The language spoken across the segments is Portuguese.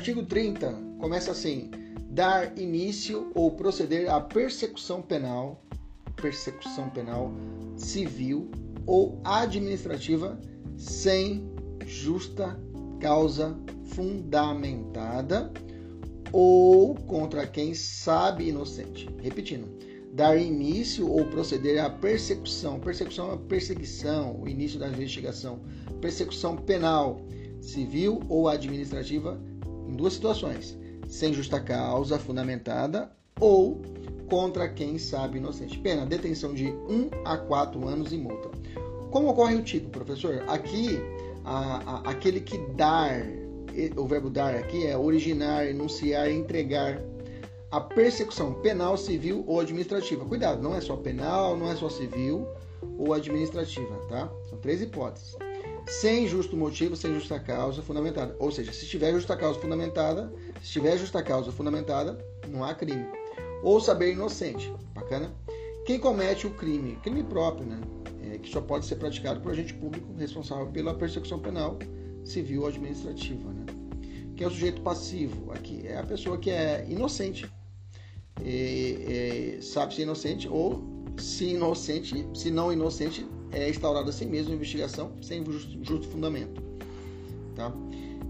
Artigo 30 começa assim: dar início ou proceder à persecução penal, persecução penal civil ou administrativa sem justa causa fundamentada ou contra quem sabe inocente. Repetindo, dar início ou proceder à persecução. Persecução é perseguição, o início da investigação. Persecução penal, civil ou administrativa em duas situações: sem justa causa fundamentada ou contra quem sabe inocente. Pena, detenção de 1 a 4 anos e multa. Como ocorre o tipo, professor? Aqui, a, a, aquele que dar, o verbo dar aqui é originar, enunciar, entregar. A persecução penal, civil ou administrativa. Cuidado, não é só penal, não é só civil ou administrativa, tá? São três hipóteses. Sem justo motivo, sem justa causa fundamentada. Ou seja, se tiver justa causa fundamentada, se tiver justa causa fundamentada, não há crime ou saber inocente. Bacana? Quem comete o crime, crime próprio, né? É, que só pode ser praticado por agente público responsável pela persecução penal, civil ou administrativa, né? Quem é o sujeito passivo? Aqui é a pessoa que é inocente, e, e, sabe se inocente ou se inocente, se não inocente, é instaurada assim mesmo investigação sem justo, justo fundamento, tá?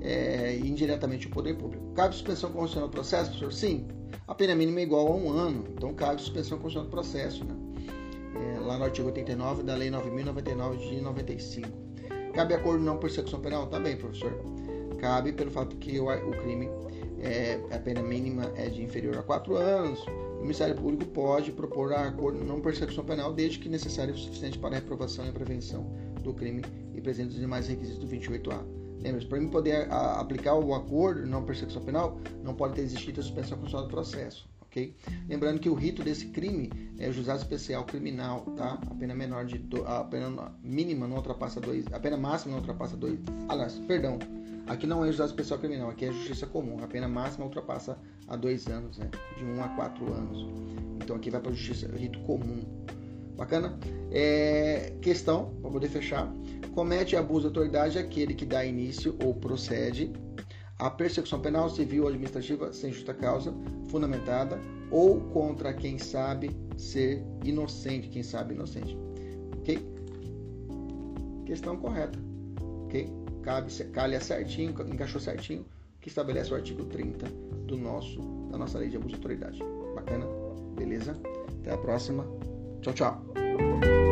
É, indiretamente o poder público. Cabe suspensão constitucional do processo, professor? Sim, a pena mínima é igual a um ano, então cabe suspensão constitucional do processo, né? É, lá no artigo 89 da Lei 9.099 de 95. Cabe acordo não persecução penal? Também, professor. Cabe pelo fato que o, o crime, é, a pena mínima é de inferior a 4 anos. O Ministério Público pode propor acordo não persecução penal desde que necessário o suficiente para a reprovação e a prevenção do crime e presente os demais requisitos do 28A. Lembra, para mim poder a, aplicar o acordo não persecução penal, não pode ter existido a suspensão constitucional do processo, ok? Lembrando que o rito desse crime é o juizado especial criminal, tá? A pena menor de do, a pena mínima não ultrapassa dois, a pena máxima não ultrapassa dois. Aliás, perdão, aqui não é juizado especial criminal, aqui é justiça comum. A pena máxima ultrapassa a dois anos, né? De um a quatro anos. Então aqui vai para justiça rito comum. Bacana? É, questão para poder fechar comete abuso de autoridade aquele que dá início ou procede à persecução penal, civil ou administrativa sem justa causa fundamentada ou contra quem sabe ser inocente, quem sabe inocente. Ok? Questão correta. Ok? Cabe, calha certinho, encaixou certinho, que estabelece o artigo 30 do nosso, da nossa lei de abuso de autoridade. Bacana? Beleza? Até a próxima. Tchau, tchau.